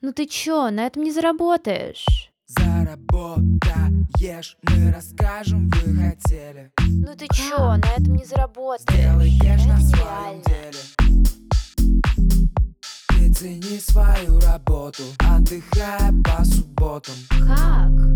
Ну ты чё, на этом не заработаешь. Заработаешь, мы расскажем, вы хотели Ну ты чё, на этом не заработаешь. Сделаешь Это на своем деле Ты цени свою работу Отдыхая по субботам Как?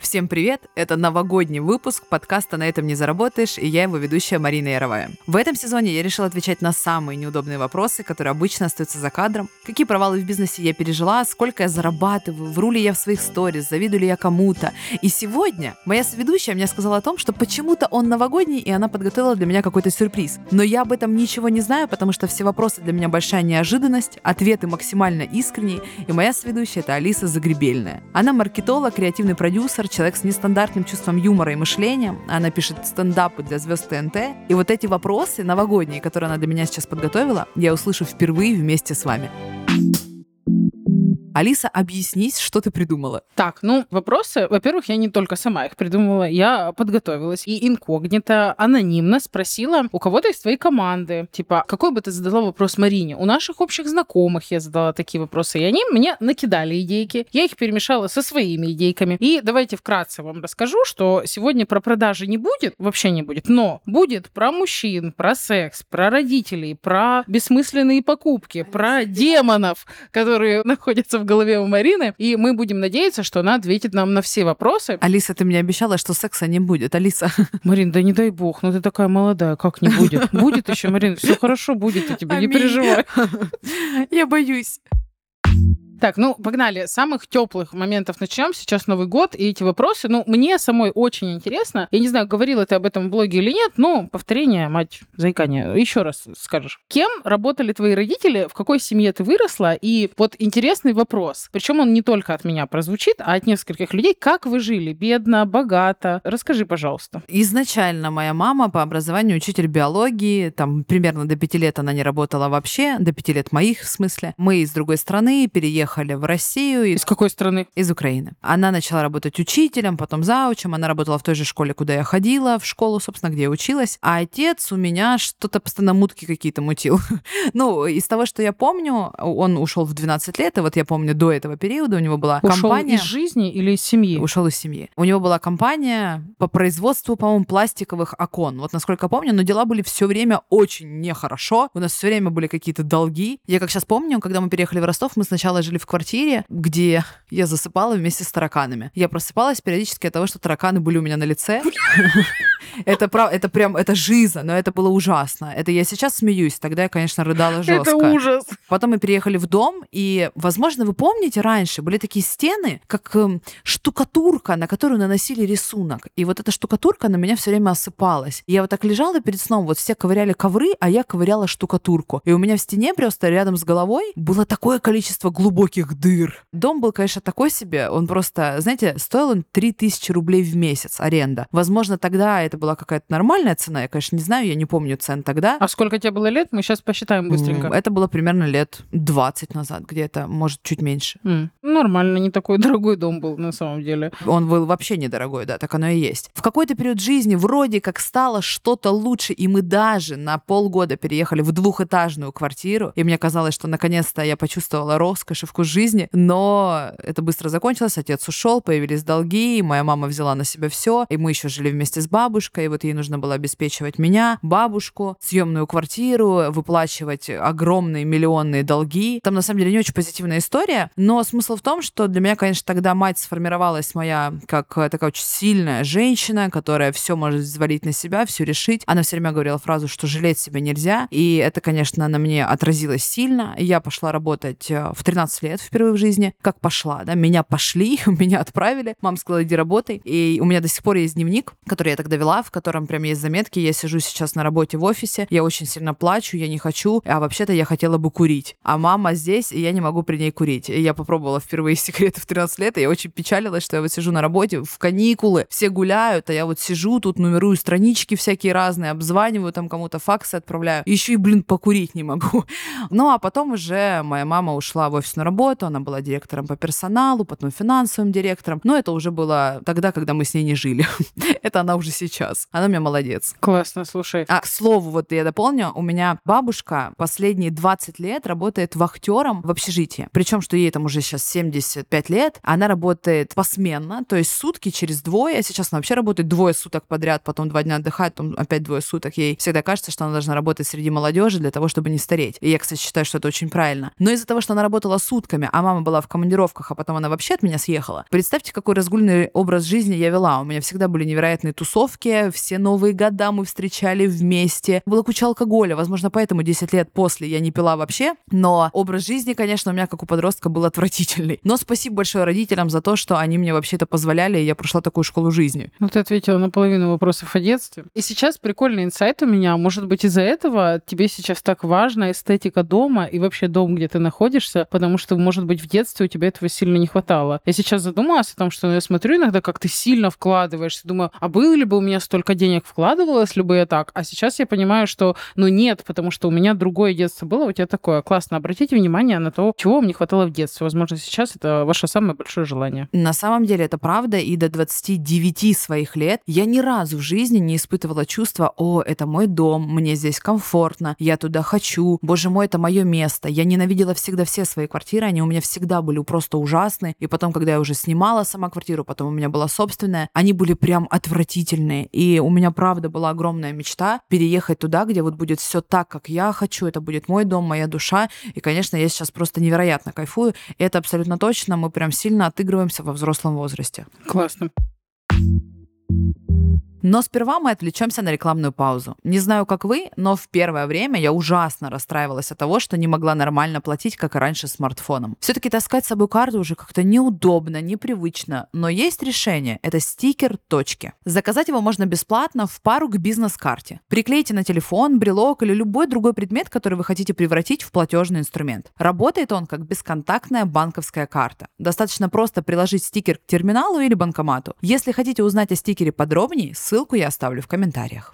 Всем привет! Это новогодний выпуск подкаста «На этом не заработаешь» и я его ведущая Марина Яровая. В этом сезоне я решила отвечать на самые неудобные вопросы, которые обычно остаются за кадром. Какие провалы в бизнесе я пережила, сколько я зарабатываю, вру ли я в своих сторис, завидую ли я кому-то. И сегодня моя соведущая мне сказала о том, что почему-то он новогодний, и она подготовила для меня какой-то сюрприз. Но я об этом ничего не знаю, потому что все вопросы для меня большая неожиданность, ответы максимально искренние, и моя соведущая — это Алиса Загребельная. Она маркетолог, креативный продюсер, человек с нестандартным чувством юмора и мышления. Она пишет стендапы для звезд ТНТ. И вот эти вопросы новогодние, которые она для меня сейчас подготовила, я услышу впервые вместе с вами. Алиса, объяснись, что ты придумала. Так, ну, вопросы, во-первых, я не только сама их придумала, я подготовилась и инкогнито, анонимно спросила у кого-то из твоей команды, типа, какой бы ты задала вопрос Марине? У наших общих знакомых я задала такие вопросы, и они мне накидали идейки, я их перемешала со своими идейками. И давайте вкратце вам расскажу, что сегодня про продажи не будет, вообще не будет, но будет про мужчин, про секс, про родителей, про бессмысленные покупки, про демонов, которые находятся в голове у Марины, и мы будем надеяться, что она ответит нам на все вопросы. Алиса, ты мне обещала, что секса не будет. Алиса, Марин, да не дай бог, ну ты такая молодая, как не будет? Будет еще, Марин, все хорошо будет у тебя, не переживай. я боюсь. Так, ну, погнали. Самых теплых моментов начнем. Сейчас Новый год, и эти вопросы, ну, мне самой очень интересно. Я не знаю, говорила ты об этом в блоге или нет, но повторение, мать, заикание. Еще раз скажешь. Кем работали твои родители, в какой семье ты выросла? И вот интересный вопрос. Причем он не только от меня прозвучит, а от нескольких людей. Как вы жили? Бедно, богато? Расскажи, пожалуйста. Изначально моя мама по образованию учитель биологии, там примерно до пяти лет она не работала вообще, до пяти лет моих в смысле. Мы из другой страны переехали в Россию из, какой страны? из Украины. Она начала работать учителем, потом заучем, она работала в той же школе, куда я ходила, в школу, собственно, где я училась. А отец у меня что-то постоянно мутки какие-то мутил. ну, из того, что я помню, он ушел в 12 лет, и вот я помню, до этого периода у него была Ушел компания... из жизни или из семьи? ушел из семьи. У него была компания по производству, по-моему, пластиковых окон. Вот насколько помню, но дела были все время очень нехорошо. У нас все время были какие-то долги. Я как сейчас помню, когда мы переехали в Ростов, мы сначала жили в квартире, где я засыпала вместе с тараканами. Я просыпалась периодически от того, что тараканы были у меня на лице. Это, прав... это прям, это жиза, но это было ужасно. Это я сейчас смеюсь, тогда я, конечно, рыдала жестко. Это ужас. Потом мы переехали в дом, и, возможно, вы помните, раньше были такие стены, как эм, штукатурка, на которую наносили рисунок. И вот эта штукатурка на меня все время осыпалась. И я вот так лежала перед сном, вот все ковыряли ковры, а я ковыряла штукатурку. И у меня в стене просто рядом с головой было такое количество глубоких дыр. Дом был, конечно, такой себе. Он просто, знаете, стоил он 3000 рублей в месяц аренда. Возможно, тогда это была какая-то нормальная цена. Я, конечно, не знаю, я не помню цен тогда. А сколько тебе было лет? Мы сейчас посчитаем быстренько. М, Это было примерно лет 20 назад, где-то, может, чуть меньше. М, Нормально, не такой дорогой дом был на самом деле. Он был вообще недорогой, да, так оно и есть. В какой-то период жизни вроде как стало что-то лучше, и мы даже на полгода переехали в двухэтажную квартиру, и мне казалось, что наконец-то я почувствовала роскошь и вкус жизни, но это быстро закончилось, отец ушел, появились долги, и моя мама взяла на себя все, и мы еще жили вместе с бабушкой, и вот ей нужно было обеспечивать меня, бабушку, съемную квартиру, выплачивать огромные миллионные долги. Там на самом деле не очень позитивная история, но смысл в том, что для меня, конечно, тогда мать сформировалась моя как такая очень сильная женщина, которая все может взвалить на себя, все решить. Она все время говорила фразу, что жалеть себя нельзя, и это, конечно, на мне отразилось сильно. Я пошла работать э, в 13 лет впервые в жизни. Как пошла, да? Меня пошли, меня отправили. Мама сказала, иди работай. И у меня до сих пор есть дневник, который я тогда вела, в котором прям есть заметки. Я сижу сейчас на работе в офисе, я очень сильно плачу, я не хочу, а вообще-то я хотела бы курить. А мама здесь, и я не могу при ней курить. И я попробовала впервые секреты в 13 лет, и я очень печалилась, что я вот сижу на работе в каникулы, все гуляют, а я вот сижу тут, нумерую странички всякие разные, обзваниваю, там кому-то факсы отправляю. Еще и, блин, покурить не могу. Ну, а потом уже моя мама ушла в офисную работу, она была директором по персоналу, потом финансовым директором. Но это уже было тогда, когда мы с ней не жили. это она уже сейчас. Она у меня молодец. Классно, слушай. А, к слову, вот я дополню, у меня бабушка последние 20 лет работает вахтером в общежитии. Причем, что ей там уже сейчас 75 лет, она работает посменно, то есть сутки через двое. Сейчас она вообще работает двое суток подряд, потом два дня отдыхает, потом опять двое суток. Ей всегда кажется, что она должна работать среди молодежи для того, чтобы не стареть. И я, кстати, считаю, что это очень правильно. Но из-за того, что она работала сутками, а мама была в командировках, а потом она вообще от меня съехала, представьте, какой разгульный образ жизни я вела. У меня всегда были невероятные тусовки, все новые года мы встречали вместе. Была куча алкоголя, возможно, поэтому 10 лет после я не пила вообще. Но образ жизни, конечно, у меня, как у подростка, был отвратительный. Но спасибо большое родителям за то, что они мне вообще это позволяли, и я прошла такую школу жизни. Ну, ты ответила на половину вопросов о детстве. И сейчас прикольный инсайт у меня. Может быть, из-за этого тебе сейчас так важна эстетика дома и вообще дом, где ты находишься, потому что, может быть, в детстве у тебя этого сильно не хватало. Я сейчас задумалась о том, что я смотрю иногда, как ты сильно вкладываешься. Думаю, а было ли бы у меня столько денег вкладывалось ли бы я так? А сейчас я понимаю, что, ну, нет, потому что у меня другое детство было, у тебя такое. Классно. Обратите внимание на то, чего вам не хватало в детстве. Возможно, сейчас это ваше самое большое желание. На самом деле это правда, и до 29 своих лет я ни разу в жизни не испытывала чувства, о, это мой дом, мне здесь комфортно, я туда хочу, боже мой, это мое место. Я ненавидела всегда все свои квартиры, они у меня всегда были просто ужасные. И потом, когда я уже снимала сама квартиру, потом у меня была собственная, они были прям отвратительные. И у меня, правда, была огромная мечта переехать туда, где вот будет все так, как я хочу, это будет мой дом, моя душа. И, конечно, я сейчас просто невероятно кайфую. И это абсолютно точно, мы прям сильно отыгрываемся во взрослом возрасте. Классно. Но сперва мы отвлечемся на рекламную паузу. Не знаю, как вы, но в первое время я ужасно расстраивалась от того, что не могла нормально платить, как и раньше, смартфоном. Все-таки таскать с собой карту уже как-то неудобно, непривычно. Но есть решение. Это стикер точки. Заказать его можно бесплатно в пару к бизнес-карте. Приклейте на телефон, брелок или любой другой предмет, который вы хотите превратить в платежный инструмент. Работает он как бесконтактная банковская карта. Достаточно просто приложить стикер к терминалу или банкомату. Если хотите узнать о стикере подробнее, ссылку я оставлю в комментариях.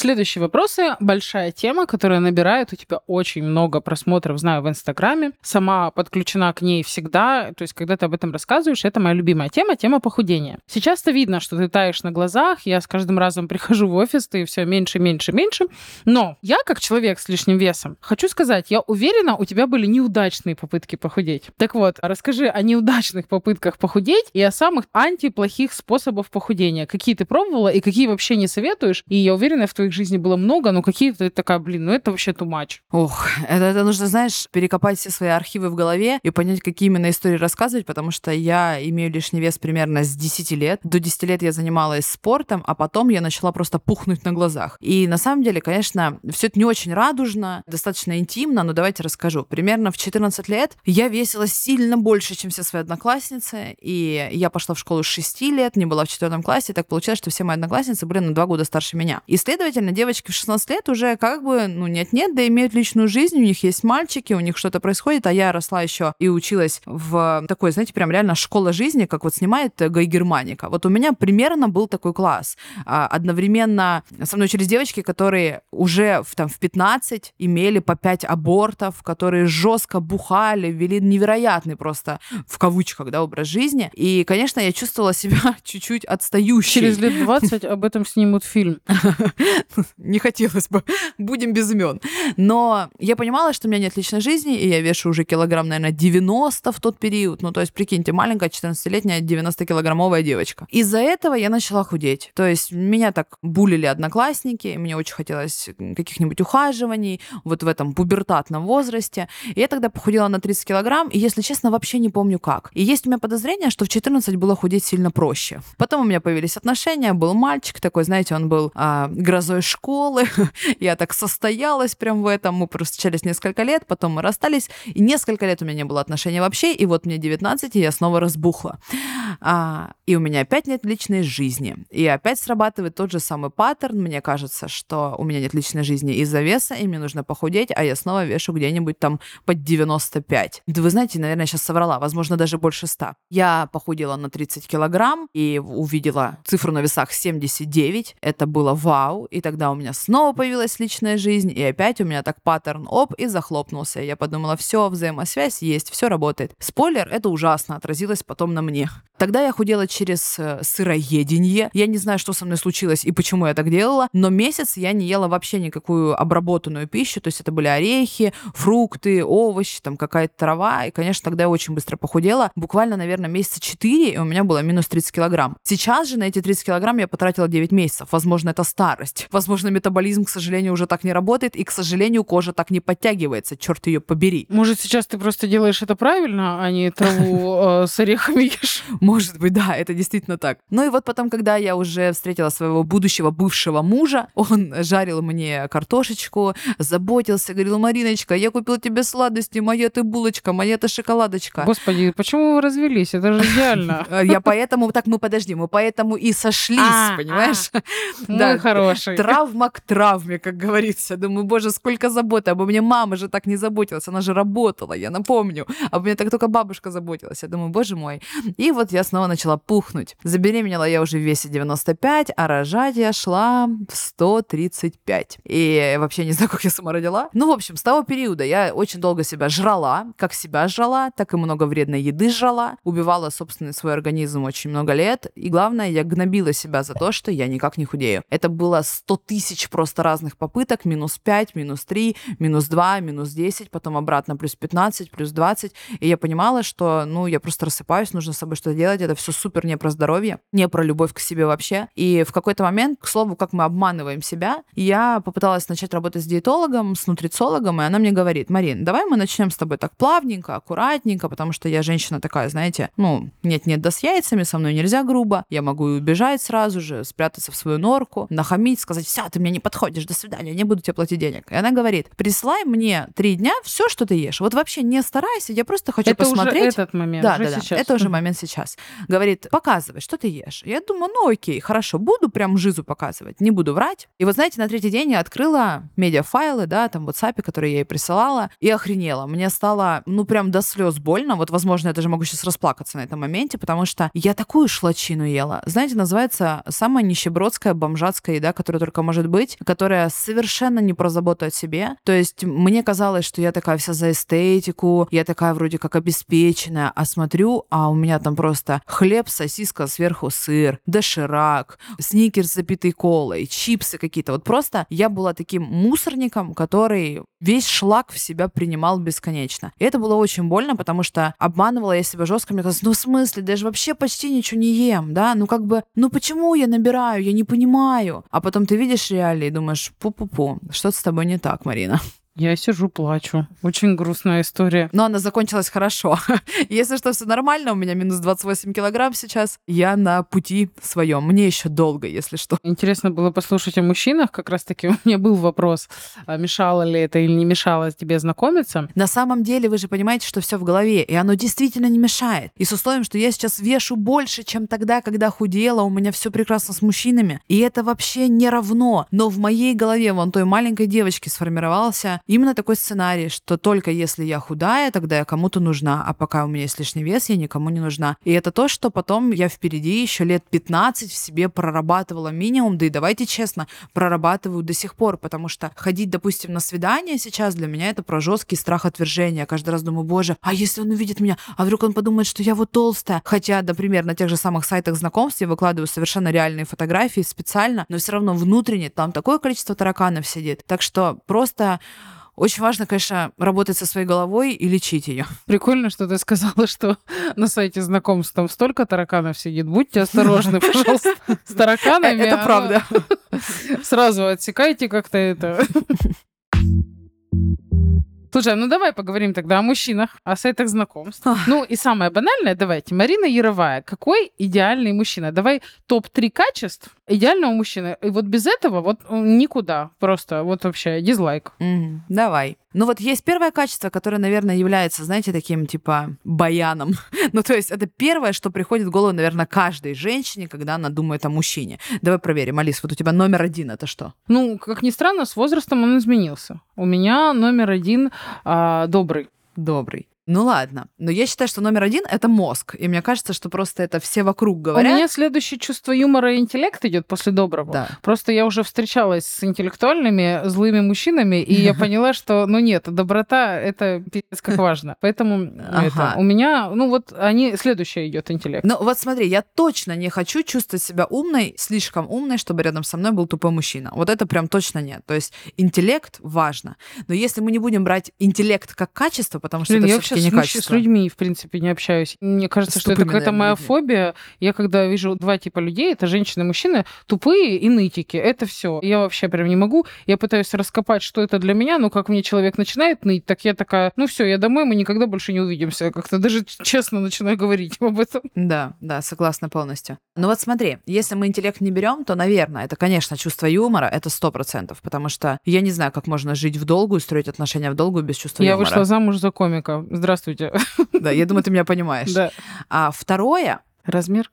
Следующие вопросы. Большая тема, которая набирает у тебя очень много просмотров, знаю, в Инстаграме. Сама подключена к ней всегда. То есть, когда ты об этом рассказываешь, это моя любимая тема, тема похудения. Сейчас-то видно, что ты таешь на глазах. Я с каждым разом прихожу в офис, ты все меньше, меньше, меньше. Но я, как человек с лишним весом, хочу сказать, я уверена, у тебя были неудачные попытки похудеть. Так вот, расскажи о неудачных попытках похудеть и о самых антиплохих способах похудения. Какие ты пробовала и какие вообще не советуешь. И я уверена, в твоих жизни было много, но какие-то ты такая, блин, ну это вообще much. Ох, это, это нужно, знаешь, перекопать все свои архивы в голове и понять, какие именно истории рассказывать, потому что я имею лишний вес примерно с 10 лет. До 10 лет я занималась спортом, а потом я начала просто пухнуть на глазах. И на самом деле, конечно, все это не очень радужно, достаточно интимно, но давайте расскажу. Примерно в 14 лет я весила сильно больше, чем все свои одноклассницы, и я пошла в школу с 6 лет, не была в четвертом классе, так получилось, что все мои одноклассницы были на 2 года старше меня. И, следовательно, девочки в 16 лет уже как бы, ну, нет-нет, да имеют личную жизнь, у них есть мальчики, у них что-то происходит, а я росла еще и училась в такой, знаете, прям реально школа жизни, как вот снимает Гай Германика. Вот у меня примерно был такой класс. А, Одновременно со мной учились девочки, которые уже в, там, в 15 имели по 5 абортов, которые жестко бухали, вели невероятный просто, в кавычках, да, образ жизни. И, конечно, я чувствовала себя чуть-чуть отстающей. Через лет 20 об этом снимут фильм. Не хотелось бы. Будем без имен. Но я понимала, что у меня нет личной жизни, и я вешу уже килограмм, наверное, 90 в тот период. Ну, то есть, прикиньте, маленькая 14-летняя 90-килограммовая девочка. Из-за этого я начала худеть. То есть, меня так булили одноклассники, мне очень хотелось каких-нибудь ухаживаний вот в этом пубертатном возрасте. И я тогда похудела на 30 килограмм, и, если честно, вообще не помню как. И есть у меня подозрение, что в 14 было худеть сильно проще. Потом у меня появились отношения, был мальчик такой, знаете, он был а, грозой одной школы. я так состоялась прям в этом. Мы встречались несколько лет, потом мы расстались. И несколько лет у меня не было отношений вообще. И вот мне 19, и я снова разбухла. А, и у меня опять нет личной жизни. И опять срабатывает тот же самый паттерн. Мне кажется, что у меня нет личной жизни из-за веса, и мне нужно похудеть, а я снова вешу где-нибудь там под 95. Да вы знаете, наверное, я сейчас соврала, возможно, даже больше 100. Я похудела на 30 килограмм и увидела цифру на весах 79. Это было вау. И тогда у меня снова появилась личная жизнь, и опять у меня так паттерн оп, и захлопнулся. Я подумала, все, взаимосвязь есть, все работает. Спойлер, это ужасно отразилось потом на мне. Тогда я худела через э, сыроедение. Я не знаю, что со мной случилось и почему я так делала, но месяц я не ела вообще никакую обработанную пищу, то есть это были орехи, фрукты, овощи, там какая-то трава, и, конечно, тогда я очень быстро похудела. Буквально, наверное, месяца 4, и у меня было минус 30 килограмм. Сейчас же на эти 30 килограмм я потратила 9 месяцев. Возможно, это старость. Возможно, метаболизм, к сожалению, уже так не работает, и, к сожалению, кожа так не подтягивается. Черт ее побери. Может, сейчас ты просто делаешь это правильно, а не траву э, с орехами ешь? Может быть, да, это действительно так. Ну и вот потом, когда я уже встретила своего будущего бывшего мужа, он жарил мне картошечку, заботился, говорил, Мариночка, я купил тебе сладости, моя ты булочка, моя ты шоколадочка. Господи, почему вы развелись? Это же идеально. Я поэтому, так мы подожди, мы поэтому и сошлись, А, понимаешь? Мой хороший. Травма к травме, как говорится. Думаю, боже, сколько заботы. Обо мне мама же так не заботилась, она же работала, я напомню. Обо мне так только бабушка заботилась. Я думаю, боже мой. И вот я снова начала пухнуть. Забеременела я уже в весе 95, а рожать я шла в 135. И вообще не знаю, как я сама родила. Ну, в общем, с того периода я очень долго себя жрала, как себя жрала, так и много вредной еды жрала, убивала собственный свой организм очень много лет. И главное, я гнобила себя за то, что я никак не худею. Это было 100 тысяч просто разных попыток, минус 5, минус 3, минус 2, минус 10, потом обратно плюс 15, плюс 20. И я понимала, что, ну, я просто рассыпаюсь, нужно с собой что-то делать, это все супер не про здоровье, не про любовь к себе вообще. И в какой-то момент, к слову, как мы обманываем себя, я попыталась начать работать с диетологом, с нутрициологом, и она мне говорит, Марин, давай мы начнем с тобой так плавненько, аккуратненько, потому что я женщина такая, знаете, ну, нет-нет, да с яйцами, со мной нельзя грубо, я могу и убежать сразу же, спрятаться в свою норку, нахамить, сказать, все, ты мне не подходишь, до свидания, не буду тебе платить денег. И она говорит, присылай мне три дня все, что ты ешь. Вот вообще не старайся, я просто хочу Это уже посмотреть. этот момент, Да, уже да, да. сейчас. Это уже момент сейчас. Говорит, показывай, что ты ешь. Я думаю, ну окей, хорошо, буду прям жизу показывать, не буду врать. И вот знаете, на третий день я открыла медиафайлы, да, там в WhatsApp, которые я ей присылала, и охренела. Мне стало, ну прям до слез больно. Вот, возможно, я даже могу сейчас расплакаться на этом моменте, потому что я такую шлачину ела. Знаете, называется самая нищебродская бомжатская еда, которая только может быть, которая совершенно не про заботу о себе. То есть мне казалось, что я такая вся за эстетику, я такая вроде как обеспеченная, а смотрю, а у меня там просто хлеб, сосиска, сверху сыр, доширак, сникерс запитый колой, чипсы какие-то. Вот просто я была таким мусорником, который весь шлак в себя принимал бесконечно. И это было очень больно, потому что обманывала я себя жестко. Мне казалось, ну в смысле, да я же вообще почти ничего не ем, да? Ну как бы, ну почему я набираю, я не понимаю. А потом ты видишь реалии и думаешь, пу-пу-пу, что-то с тобой не так, Марина. Я сижу, плачу. Очень грустная история. Но она закончилась хорошо. Если что, все нормально, у меня минус 28 килограмм сейчас. Я на пути своем. Мне еще долго, если что. Интересно было послушать о мужчинах. Как раз-таки у меня был вопрос, а мешало ли это или не мешало тебе знакомиться. На самом деле, вы же понимаете, что все в голове, и оно действительно не мешает. И с условием, что я сейчас вешу больше, чем тогда, когда худела, у меня все прекрасно с мужчинами. И это вообще не равно. Но в моей голове, вон той маленькой девочки сформировался именно такой сценарий, что только если я худая, тогда я кому-то нужна, а пока у меня есть лишний вес, я никому не нужна. И это то, что потом я впереди еще лет 15 в себе прорабатывала минимум, да и давайте честно, прорабатываю до сих пор, потому что ходить, допустим, на свидание сейчас для меня это про жесткий страх отвержения. Я каждый раз думаю, боже, а если он увидит меня, а вдруг он подумает, что я вот толстая? Хотя, например, на тех же самых сайтах знакомств я выкладываю совершенно реальные фотографии специально, но все равно внутренне там такое количество тараканов сидит. Так что просто очень важно, конечно, работать со своей головой и лечить ее. Прикольно, что ты сказала, что на сайте знакомств там столько тараканов сидит. Будьте осторожны, пожалуйста, с тараканами. Это а правда. Сразу отсекайте как-то это. Слушай, ну давай поговорим тогда о мужчинах, о сайтах знакомств. Ах. Ну и самое банальное, давайте. Марина Яровая. Какой идеальный мужчина? Давай топ-3 качеств идеального мужчины. И вот без этого вот никуда. Просто вот вообще дизлайк. Мгм, Давай. Ну вот есть первое качество, которое, наверное, является, знаете, таким типа баяном. ну то есть это первое, что приходит в голову, наверное, каждой женщине, когда она думает о мужчине. Давай проверим. Алис, вот у тебя номер один это что? Ну, как ни странно, с возрастом он изменился. У меня номер один а, добрый. Добрый. Ну ладно. Но я считаю, что номер один — это мозг. И мне кажется, что просто это все вокруг У говорят. меня следующее чувство юмора и интеллект идет после доброго. Да. Просто я уже встречалась с интеллектуальными злыми мужчинами, и я поняла, что, ну нет, доброта — это пиздец как важно. Поэтому это, у меня, ну вот они, следующее идет интеллект. Ну вот смотри, я точно не хочу чувствовать себя умной, слишком умной, чтобы рядом со мной был тупой мужчина. Вот это прям точно нет. То есть интеллект важно. Но если мы не будем брать интеллект как качество, потому что Блин, это я вообще не качество. с людьми, в принципе, не общаюсь. Мне кажется, С что это какая-то моя людьми. фобия. Я когда вижу два типа людей, это женщины и мужчины, тупые и нытики. Это все. Я вообще прям не могу. Я пытаюсь раскопать, что это для меня, но как мне человек начинает ныть, так я такая, ну все, я домой, мы никогда больше не увидимся. Как-то даже честно начинаю говорить об этом. Да, да, согласна полностью. Ну вот смотри, если мы интеллект не берем, то, наверное, это, конечно, чувство юмора, это сто процентов, потому что я не знаю, как можно жить в долгу и строить отношения в долгу без чувства Я юмора. вышла замуж за комика. Здравствуйте. Да, я думаю, ты меня понимаешь. Да. А второе, Размер?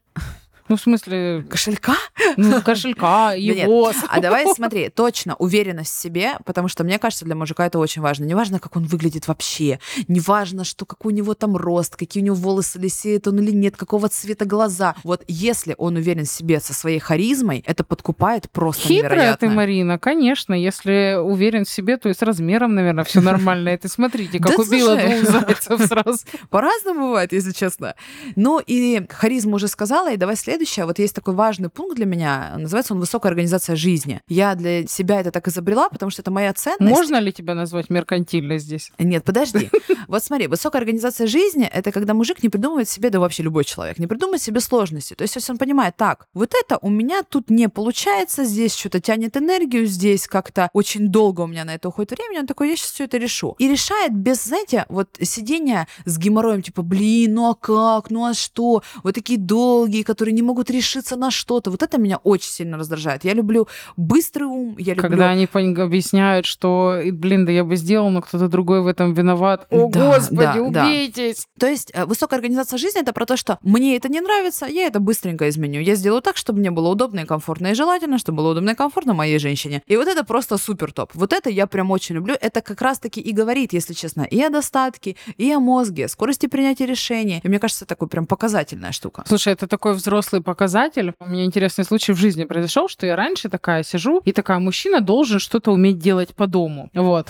Ну, в смысле, кошелька? ну, кошелька, его. А давай смотри, точно, уверенность в себе, потому что мне кажется, для мужика это очень важно. Не важно, как он выглядит вообще, не важно, что какой у него там рост, какие у него волосы, лисеет он или нет, какого цвета глаза. Вот если он уверен в себе со своей харизмой, это подкупает просто Хитрая невероятно. ты, Марина, конечно. Если уверен в себе, то и с размером, наверное, все нормально. Это смотрите, как убила двух зайцев сразу. По-разному бывает, если честно. Ну и харизму уже сказала, и давай следующее. Вот есть такой важный пункт для меня, называется он высокая организация жизни. Я для себя это так изобрела, потому что это моя ценность. Можно ли тебя назвать меркантильной здесь? Нет, подожди. Вот смотри, высокая организация жизни — это когда мужик не придумывает себе, да вообще любой человек, не придумывает себе сложности. То есть если он понимает, так, вот это у меня тут не получается, здесь что-то тянет энергию, здесь как-то очень долго у меня на это уходит времени, он такой, я сейчас все это решу. И решает без, знаете, вот сидения с геморроем, типа, блин, ну а как, ну а что? Вот такие долгие, которые не могут решиться на что-то. Вот это меня очень сильно раздражает. Я люблю быстрый ум, я люблю... Когда они объясняют, что, «И, блин, да я бы сделал, но кто-то другой в этом виноват. О, Да, господи, да, да. убейтесь! То есть э, высокая организация жизни это про то, что мне это не нравится, я это быстренько изменю. Я сделаю так, чтобы мне было удобно и комфортно, и желательно, чтобы было удобно и комфортно моей женщине. И вот это просто супер топ. Вот это я прям очень люблю. Это как раз-таки и говорит, если честно, и о достатке, и о мозге, скорости принятия решений. И мне кажется, это такой прям показательная штука. Слушай, это такой взрослый показатель. У меня интересный случай в жизни произошел, что я раньше такая сижу, и такая, мужчина должен что-то уметь делать по дому. Вот.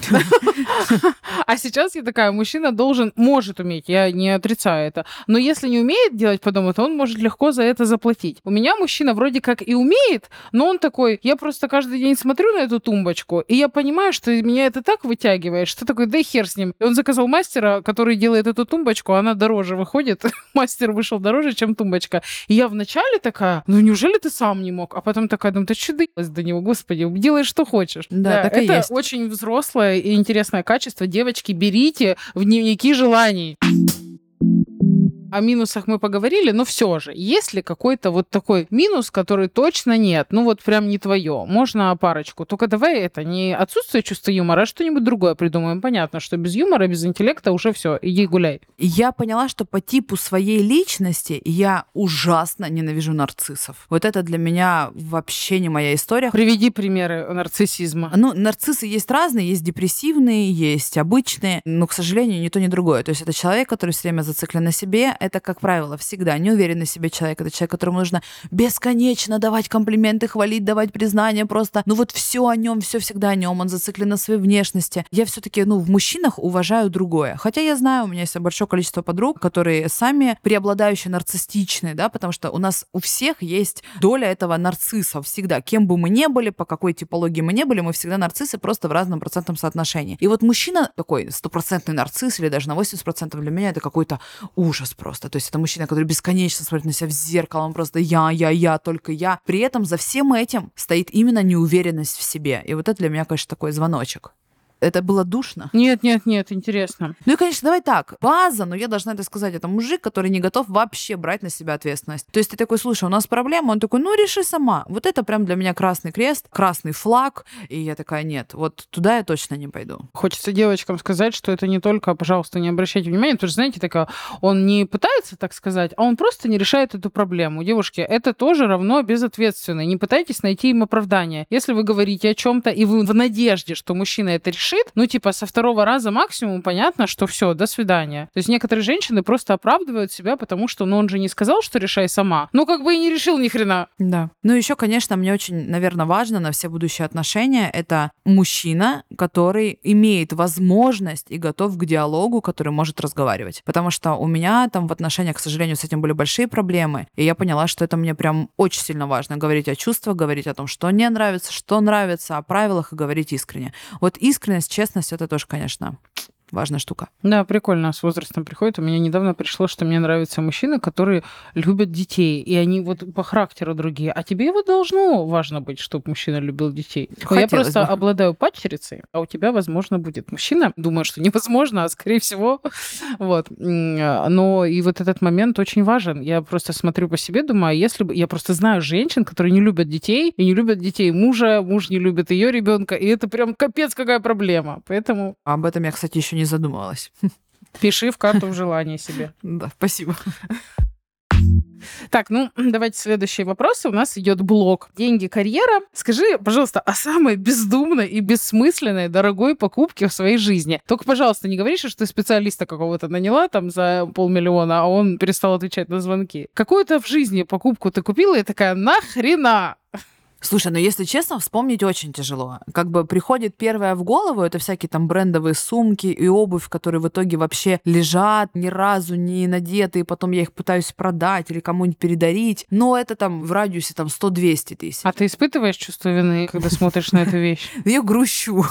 А сейчас я такая, мужчина должен, может уметь, я не отрицаю это. Но если не умеет делать по дому, то он может легко за это заплатить. У меня мужчина вроде как и умеет, но он такой, я просто каждый день смотрю на эту тумбочку, и я понимаю, что меня это так вытягивает, что такой, да хер с ним. И он заказал мастера, который делает эту тумбочку, она дороже выходит. Мастер вышел дороже, чем тумбочка. И я вначале такая, ну неужели ты сам не мог? А потом такая, думаю, ты что доелась до него, господи, делай, что хочешь. Да, так и это есть. очень взрослое и интересное качество. Девочки, берите в дневники желаний. О минусах мы поговорили, но все же, есть ли какой-то вот такой минус, который точно нет, ну вот прям не твое, можно парочку, только давай это не отсутствие чувства юмора, а что-нибудь другое придумаем. Понятно, что без юмора, без интеллекта уже все, иди гуляй. Я поняла, что по типу своей личности я ужасно ненавижу нарциссов. Вот это для меня вообще не моя история. Приведи примеры нарциссизма. Ну, нарциссы есть разные, есть депрессивные, есть обычные, но, к сожалению, ни то, ни другое. То есть это человек, который все время зациклен на себе, это, как правило, всегда неуверенный в себе человек, это человек, которому нужно бесконечно давать комплименты, хвалить, давать признания, просто, ну вот все о нем, все всегда о нем, он зациклен на своей внешности. Я все-таки, ну, в мужчинах уважаю другое. Хотя я знаю, у меня есть большое количество подруг, которые сами преобладающие нарциссичные, да, потому что у нас у всех есть доля этого нарцисса всегда. Кем бы мы ни были, по какой типологии мы не были, мы всегда нарциссы просто в разном процентном соотношении. И вот мужчина такой стопроцентный нарцисс или даже на 80% для меня это какой-то ужас просто. То есть это мужчина, который бесконечно смотрит на себя в зеркало, он просто я, я, я, только я. При этом за всем этим стоит именно неуверенность в себе. И вот это для меня, конечно, такой звоночек. Это было душно. Нет, нет, нет, интересно. Ну и, конечно, давай так. База, но я должна это сказать, это мужик, который не готов вообще брать на себя ответственность. То есть ты такой, слушай, у нас проблема, он такой, ну реши сама. Вот это прям для меня красный крест, красный флаг. И я такая, нет, вот туда я точно не пойду. Хочется девочкам сказать, что это не только, пожалуйста, не обращайте внимания, потому что, знаете, такая, он не пытается так сказать, а он просто не решает эту проблему. Девушки, это тоже равно безответственно. Не пытайтесь найти им оправдание. Если вы говорите о чем-то, и вы в надежде, что мужчина это решит, ну, типа, со второго раза максимум понятно, что все, до свидания. То есть некоторые женщины просто оправдывают себя, потому что, ну, он же не сказал, что решай сама. Ну, как бы и не решил ни хрена. Да. Ну, еще, конечно, мне очень, наверное, важно на все будущие отношения это мужчина, который имеет возможность и готов к диалогу, который может разговаривать. Потому что у меня там в отношениях, к сожалению, с этим были большие проблемы, и я поняла, что это мне прям очень сильно важно говорить о чувствах, говорить о том, что не нравится, что нравится, о правилах и говорить искренне. Вот искренность, честность, это тоже, конечно, важная штука. Да, прикольно, с возрастом приходит. У меня недавно пришло, что мне нравятся мужчины, которые любят детей, и они вот по характеру другие. А тебе вот должно важно быть, чтобы мужчина любил детей. Но я просто бы. обладаю падчерицей, а у тебя, возможно, будет мужчина. Думаю, что невозможно, а скорее всего. Вот. М, Но и вот этот момент очень важен. Я просто смотрю по себе, думаю, а если бы... Я просто знаю женщин, которые не любят детей, и не любят детей мужа, муж не любит ее ребенка, и это прям капец какая проблема. Поэтому Об этом я, кстати, еще не задумывалась. пиши в карту в себе. Да, спасибо. Так, ну давайте следующие вопросы. У нас идет блок «Деньги, карьера». Скажи, пожалуйста, о самой бездумной и бессмысленной дорогой покупке в своей жизни. Только, пожалуйста, не говори, что ты специалиста какого-то наняла там за полмиллиона, а он перестал отвечать на звонки. Какую-то в жизни покупку ты купила и такая «Нахрена?» Слушай, ну если честно, вспомнить очень тяжело. Как бы приходит первое в голову, это всякие там брендовые сумки и обувь, которые в итоге вообще лежат, ни разу не надеты, и потом я их пытаюсь продать или кому-нибудь передарить. Но это там в радиусе там 100-200 тысяч. А ты испытываешь чувство вины, когда смотришь на эту вещь? Я грущу.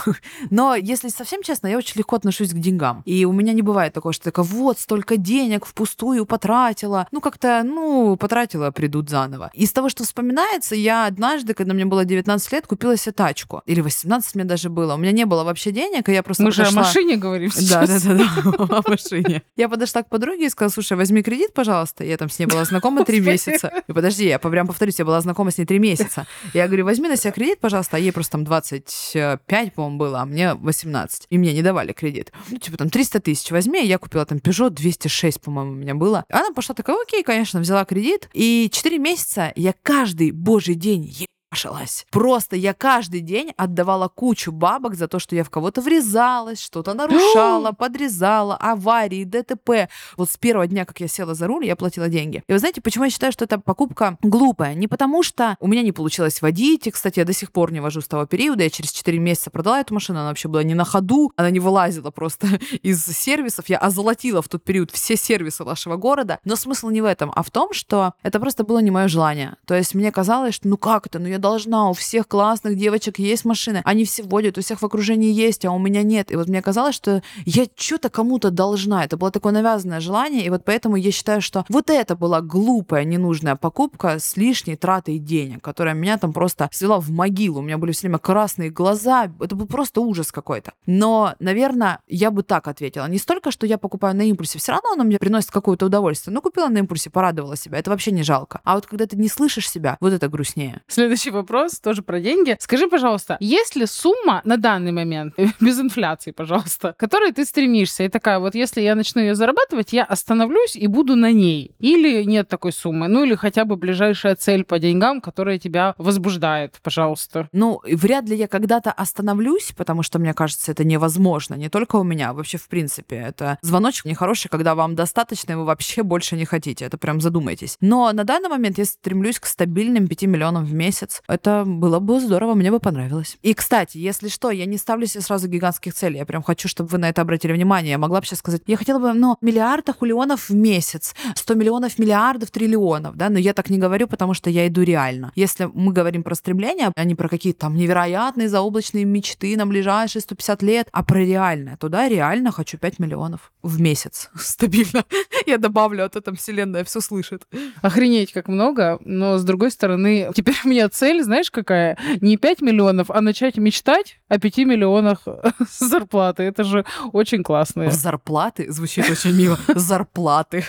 Но если совсем честно, я очень легко отношусь к деньгам. И у меня не бывает такого, что такая, вот, столько денег впустую потратила. Ну, как-то, ну, потратила, придут заново. Из того, что вспоминается, я однажды, когда мне было 19 лет, купила себе тачку. Или 18 мне даже было. У меня не было вообще денег, и я просто Мы же о подошла- машине говорим да, сейчас. да, да, да, о машине. Я подошла к подруге и сказала, слушай, возьми кредит, пожалуйста. Я там с ней была знакома три месяца. И подожди, я прям повторюсь, я была знакома с ней три месяца. Я говорю, возьми на себя кредит, пожалуйста, а ей просто там 25, по-моему, было, а мне 18. И мне не давали кредит. Ну, типа там 300 тысяч возьми, я купила там Peugeot 206, по-моему, у меня было. Она пошла такая, окей, конечно, взяла кредит. И 4 месяца я каждый божий день ебашилась. Просто я каждый день отдавала кучу бабок за то, что я в кого-то врезалась, что-то нарушала, подрезала, аварии, ДТП. Вот с первого дня, как я села за руль, я платила деньги. И вы знаете, почему я считаю, что эта покупка глупая? Не потому, что у меня не получилось водить. И, кстати, я до сих пор не вожу с того периода. Я через 4 месяца продала эту машину. Она вообще была не на ходу. Она не вылазила просто из сервисов. Я озолотила в тот период все сервисы нашего города. Но смысл не в этом, а в том, что это просто было не мое желание. То есть мне казалось, что ну как это? Ну я должна. У всех классных девочек есть машины. Они все водят, у всех в окружении есть, а у меня нет. И вот мне казалось, что я что-то кому-то должна. Это было такое навязанное желание. И вот поэтому я считаю, что вот это была глупая, ненужная покупка с лишней тратой денег, которая меня там просто свела в могилу. У меня были все время красные глаза. Это был просто ужас какой-то. Но, наверное, я бы так ответила. Не столько, что я покупаю на импульсе. Все равно оно мне приносит какое-то удовольствие. Ну, купила на импульсе, порадовала себя. Это вообще не жалко. А вот когда ты не слышишь себя, вот это грустнее. Следующий вопрос тоже про деньги. Скажи, пожалуйста, есть ли сумма на данный момент, без инфляции, пожалуйста, к которой ты стремишься? И такая, вот если я начну ее зарабатывать, я остановлюсь и буду на ней. Или нет такой суммы? Ну или хотя бы ближайшая цель по деньгам, которая тебя возбуждает, пожалуйста. Ну, вряд ли я когда-то остановлюсь, потому что, мне кажется, это невозможно. Не только у меня, вообще в принципе. Это звоночек нехороший, когда вам достаточно, и вы вообще больше не хотите. Это прям задумайтесь. Но на данный момент я стремлюсь к стабильным 5 миллионам в месяц. Это было бы здорово, мне бы понравилось. И, кстати, если что, я не ставлю себе сразу гигантских целей. Я прям хочу, чтобы вы на это обратили внимание. Я могла бы сейчас сказать, я хотела бы, ну, миллиард ахулионов в месяц, 100 миллионов, миллиардов, триллионов, да, но я так не говорю, потому что я иду реально. Если мы говорим про стремления, а не про какие-то там невероятные заоблачные мечты на ближайшие 150 лет, а про реальное, то да, реально хочу 5 миллионов в месяц. Стабильно. Я добавлю, а то там вселенная все слышит. Охренеть, как много, но с другой стороны, теперь у меня цель цель, знаешь, какая? Не 5 миллионов, а начать мечтать о 5 миллионах зарплаты. Это же очень классно. Зарплаты? Звучит очень мило. Зарплаты.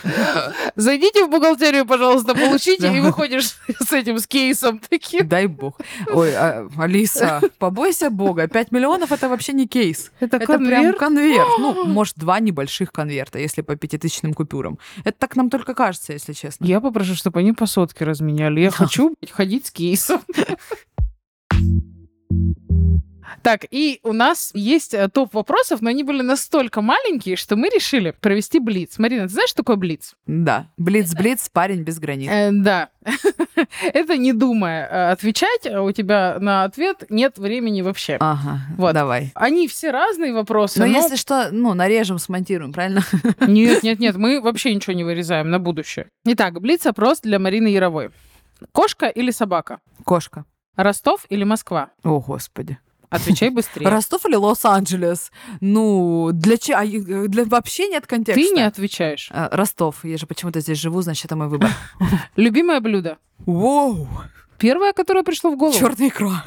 Зайдите в бухгалтерию, пожалуйста, получите, и выходишь с этим, с кейсом таким. Дай бог. Ой, а, Алиса, побойся бога. 5 миллионов это вообще не кейс. Это, Это прям конверт. конверт. Ну, может, два небольших конверта, если по пятитысячным купюрам. Это так нам только кажется, если честно. Я попрошу, чтобы они по сотке разменяли. Я хочу ходить с кейсом. Так, и у нас есть э, топ вопросов, но они были настолько маленькие, что мы решили провести блиц. Марина, ты знаешь, что такое блиц? Да. Блиц-блиц, парень без границ. Э, да. Это не думая э, отвечать, у тебя на ответ нет времени вообще. Ага, Вот. давай. Они все разные вопросы. Но но- если что, ну, нарежем, смонтируем, правильно? Нет, нет, нет, мы вообще ничего не вырезаем на будущее. Итак, блиц-опрос для Марины Яровой. Кошка или собака? Кошка. Ростов или Москва? О, господи. Отвечай быстрее. Ростов или Лос-Анджелес? Ну, для чего? Для вообще нет контекста. Ты не отвечаешь. А, Ростов. Я же почему-то здесь живу, значит, это мой выбор. Любимое блюдо. Воу! Первое, которое пришло в голову. Черная икра.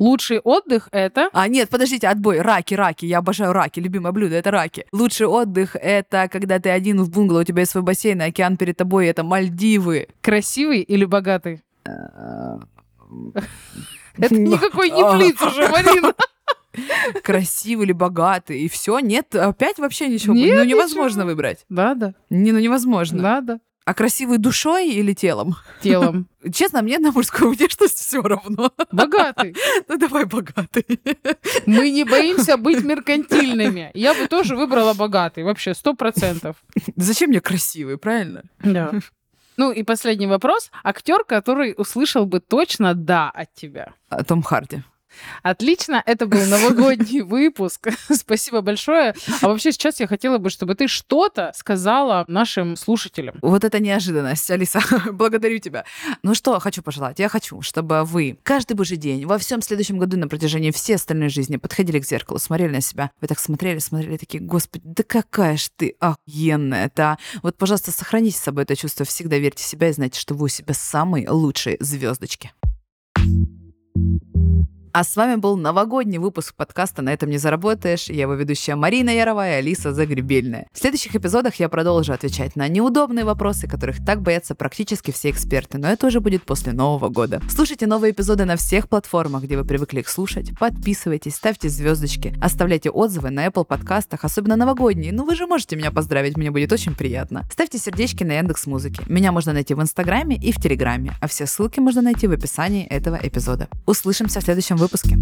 Лучший отдых это... А, нет, подождите, отбой. Раки, раки. Я обожаю раки. Любимое блюдо — это раки. Лучший отдых — это когда ты один в бунгало, у тебя есть свой бассейн, а океан перед тобой — это Мальдивы. Красивый или богатый? Это никакой не блиц уже, Марина. Красивый или богатый. И все, нет, опять вообще ничего. Нет, ну, невозможно ничего. выбрать. Надо, Не, ну невозможно. надо. А красивый душой или телом? Телом. Честно, мне на мужскую внешность все равно. Богатый. Ну давай богатый. Мы не боимся быть меркантильными. Я бы тоже выбрала богатый. Вообще, сто процентов. Зачем мне красивый, правильно? Да. Ну и последний вопрос. Актер, который услышал бы точно «да» от тебя. Том Харди. Отлично, это был новогодний выпуск. Спасибо большое. А вообще сейчас я хотела бы, чтобы ты что-то сказала нашим слушателям. Вот это неожиданность, Алиса. Благодарю тебя. Ну что хочу пожелать? Я хочу, чтобы вы каждый божий день, во всем следующем году на протяжении всей остальной жизни подходили к зеркалу, смотрели на себя. Вы так смотрели, смотрели, такие, господи, да какая ж ты охуенная-то. Вот, пожалуйста, сохраните с собой это чувство. Всегда верьте в себя и знайте, что вы у себя самые лучшие звездочки. А с вами был новогодний выпуск подкаста «На этом не заработаешь». Я его ведущая Марина Ярова и Алиса Загребельная. В следующих эпизодах я продолжу отвечать на неудобные вопросы, которых так боятся практически все эксперты, но это уже будет после Нового года. Слушайте новые эпизоды на всех платформах, где вы привыкли их слушать. Подписывайтесь, ставьте звездочки, оставляйте отзывы на Apple подкастах, особенно новогодние. Ну вы же можете меня поздравить, мне будет очень приятно. Ставьте сердечки на Яндекс Музыке. Меня можно найти в Инстаграме и в Телеграме, а все ссылки можно найти в описании этого эпизода. Услышимся в следующем выпуске.